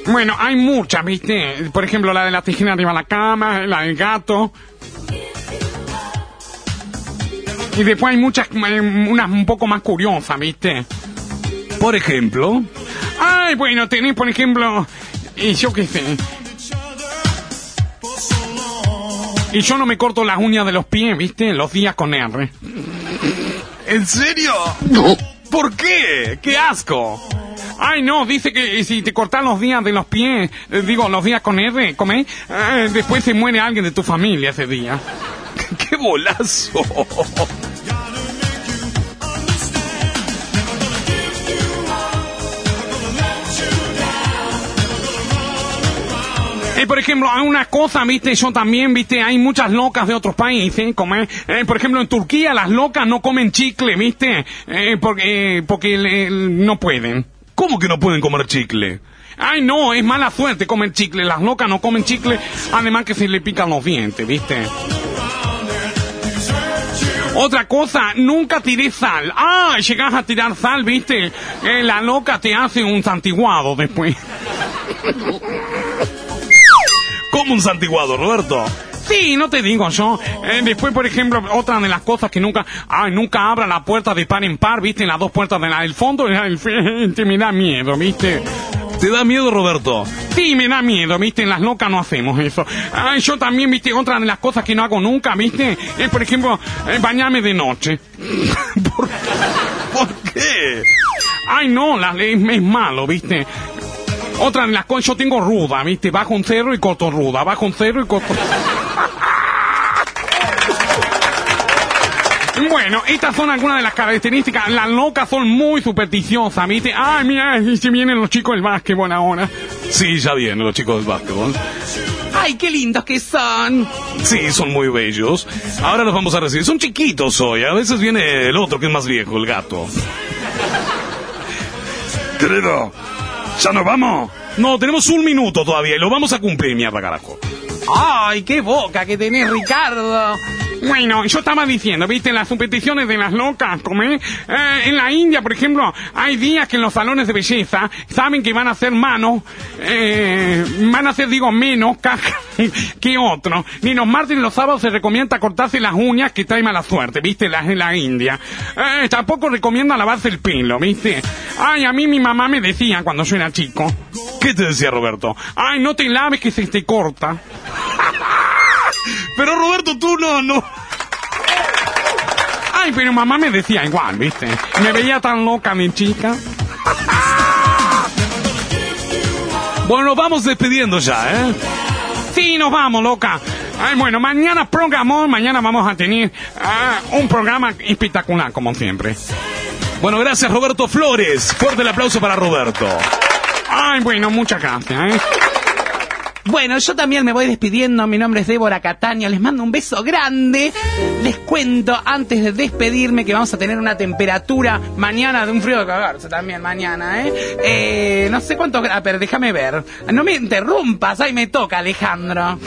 Bueno, hay muchas, ¿viste? Por ejemplo, la de la tijera arriba de la cama, la del gato. Y después hay muchas, eh, unas un poco más curiosas, ¿viste? Por ejemplo. Ay, bueno, tenés, por ejemplo, y yo qué sé. Y yo no me corto las uñas de los pies, ¿viste? Los días con R. ¿En serio? No. ¿Por qué? ¡Qué asco! Ay, no, dice que si te cortan los días de los pies, eh, digo, los días con R, ¿comé? Eh, después se muere alguien de tu familia ese día. ¡Qué bolazo! Eh, por ejemplo, hay una cosa, viste, yo también, viste, hay muchas locas de otros países, como, eh, eh, por ejemplo, en Turquía las locas no comen chicle, viste, eh, porque, eh, porque le- no pueden. ¿Cómo que no pueden comer chicle? Ay, no, es mala suerte comer chicle. Las locas no comen chicle, además que se le pican los dientes, ¿viste? Otra cosa, nunca tiré sal. Ah, llegas a tirar sal, ¿viste? Eh, la loca te hace un santiguado después. ¿Cómo un santiguado, Roberto? Sí, no te digo yo. Eh, después, por ejemplo, otra de las cosas que nunca, ay, nunca abra la puerta de par en par, ¿viste? Las dos puertas de la del fondo, te me da miedo, ¿viste? ¿Te da miedo, Roberto? Sí, me da miedo, ¿viste? En las locas no hacemos eso. Ay, yo también, ¿viste? Otra de las cosas que no hago nunca, ¿viste? Es, por ejemplo, eh, bañarme de noche. ¿Por, qué? Ay, no, la, es, es malo, ¿viste? Otra de las cosas, yo tengo ruda, ¿viste? Bajo un cerro y corto ruda, bajo un cerro y corto... Bueno, estas son algunas de las características. Las locas son muy supersticiosas, ¿viste? Ay, mira, se vienen los chicos del básquetbol ahora. Sí, ya vienen los chicos del básquetbol. ¡Ay, qué lindos que son! Sí, son muy bellos. Ahora los vamos a recibir. Son chiquitos hoy. A veces viene el otro que es más viejo, el gato. Querido, ¿ya nos vamos? No, tenemos un minuto todavía y lo vamos a cumplir, mierda carajo. ¡Ay, qué boca que tenés, Ricardo! Bueno, yo estaba diciendo, viste, las competiciones de las locas, ¿cómo es? Eh, en la India, por ejemplo, hay días que en los salones de belleza saben que van a hacer manos, eh, van a hacer, digo, menos caja que otros. Ni los martes ni los sábados se recomienda cortarse las uñas que trae mala suerte, viste, las en la India. Eh, tampoco recomienda lavarse el pelo, viste. Ay, a mí mi mamá me decía cuando yo era chico. ¿Qué te decía Roberto? Ay, no te laves que se te corta. Pero Roberto, tú no, no. Ay, pero mamá me decía igual, ¿viste? Me veía tan loca mi chica. Bueno, nos vamos despidiendo ya, ¿eh? Sí, nos vamos, loca. Ay, bueno, mañana programó, mañana vamos a tener ah, un programa espectacular, como siempre. Bueno, gracias Roberto Flores. Fuerte el aplauso para Roberto. Ay, bueno, muchas gracias, ¿eh? Bueno, yo también me voy despidiendo. Mi nombre es Débora Cataño. Les mando un beso grande. Les cuento antes de despedirme que vamos a tener una temperatura mañana de un frío de cagarse también mañana, ¿eh? eh no sé cuántos grados, pero déjame ver. No me interrumpas. Ahí me toca, Alejandro.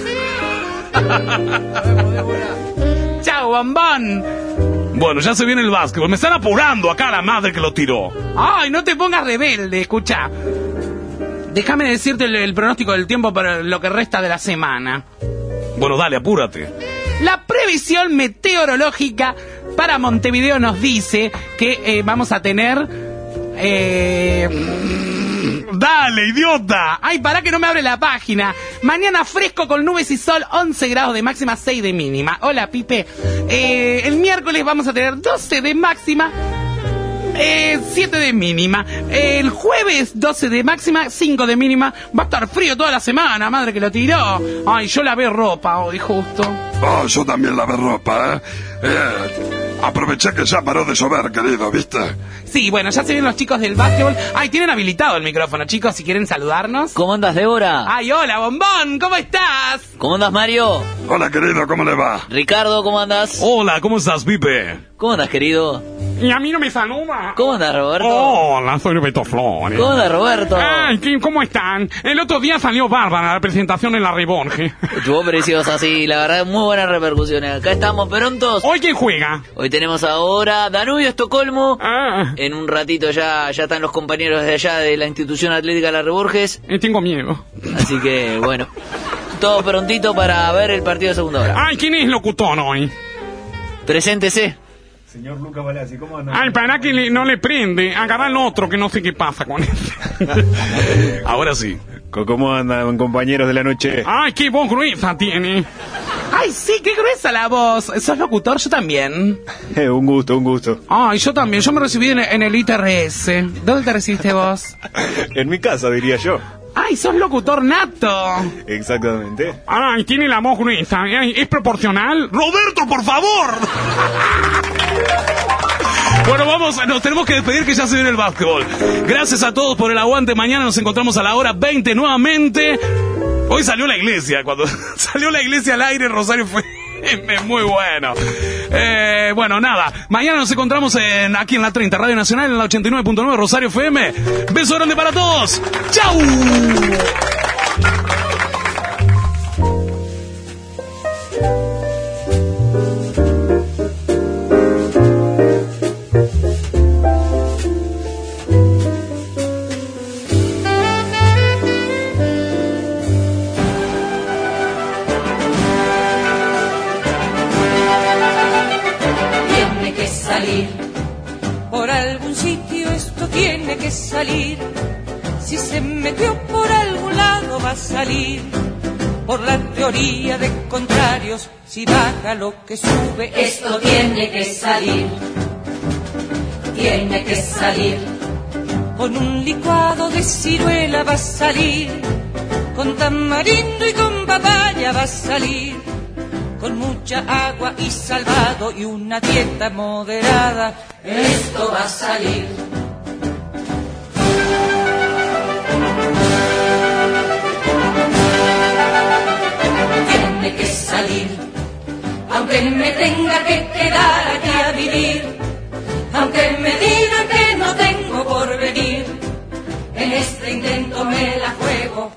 Chao, bombón. Bueno, ya se viene el básquetbol. Me están apurando acá la madre que lo tiró. Ay, no te pongas rebelde, escucha. Déjame decirte el, el pronóstico del tiempo para lo que resta de la semana. Bueno, dale, apúrate. La previsión meteorológica para Montevideo nos dice que eh, vamos a tener... Eh... ¡Dale, idiota! Ay, para que no me abre la página. Mañana fresco con nubes y sol, 11 grados de máxima, 6 de mínima. Hola, Pipe. Eh, el miércoles vamos a tener 12 de máxima, eh, 7 de mínima. El jueves 12 de máxima, 5 de mínima. Va a estar frío toda la semana, madre que lo tiró. Ay, yo lavé ropa hoy justo. Oh, yo también lavé ropa, ¿eh? Eh, aproveché que ya paró de llover, querido, ¿viste? Sí, bueno, ya se ven los chicos del básquetbol. Ay, tienen habilitado el micrófono, chicos, si quieren saludarnos. ¿Cómo andas, Débora? Ay, hola, bombón, ¿cómo estás? ¿Cómo andas, Mario? Hola, querido, ¿cómo le va? Ricardo, ¿cómo andas? Hola, ¿cómo estás, Pipe? ¿Cómo andas, querido? Y a mí no me saluda. ¿Cómo andas, Roberto? Hola, soy Roberto Flores. ¿Cómo andas, Roberto? Ay, ¿qué- ¿cómo están? El otro día salió Bárbara a la presentación en la Rebonge. Estuvo preciosa, sí, la verdad, muy buenas repercusiones. Acá estamos prontos. ¿Hoy quién juega? Hoy tenemos ahora Danubio, Estocolmo. Ah, En un ratito ya, ya están los compañeros de allá de la institución atlética La Reborges. eh, tengo miedo. Así que, bueno, todo prontito para ver el partido de segunda hora. Ay, ¿quién es locutor hoy? Preséntese. Señor Luca Balazzi, ¿cómo anda? Ay, para que le- no le prende. Agarra al otro que no sé qué pasa con él. Ahora sí. ¿Cómo andan, compañeros de la noche? Ay, qué voz gruesa tiene. Ay, sí, qué gruesa la voz. ¿Sos locutor? Yo también. Eh, un gusto, un gusto. Ay, yo también. Yo me recibí en, en el ITRS. ¿Dónde te recibiste vos? En mi casa, diría yo. Ay, sos locutor nato. Exactamente. Ay, tiene la voz gruesa. ¿Es proporcional? ¡Roberto, por favor! Bueno, vamos, nos tenemos que despedir que ya se viene el básquetbol. Gracias a todos por el aguante. Mañana nos encontramos a la hora 20 nuevamente. Hoy salió la iglesia. Cuando salió la iglesia al aire, Rosario fue muy bueno. Eh, bueno, nada. Mañana nos encontramos en, aquí en la 30, Radio Nacional, en la 89.9, Rosario FM. Beso grande para todos. ¡Chau! Tiene que salir. Si se metió por algún lado va a salir. Por la teoría de contrarios, si baja lo que sube, esto tiene que salir. Tiene que salir. Con un licuado de ciruela va a salir. Con tamarindo y con papaya va a salir con mucha agua y salvado y una dieta moderada, esto va a salir. tiene que salir, aunque me tenga que quedar aquí a vivir, aunque me digan que no tengo por venir, en este intento me la juego.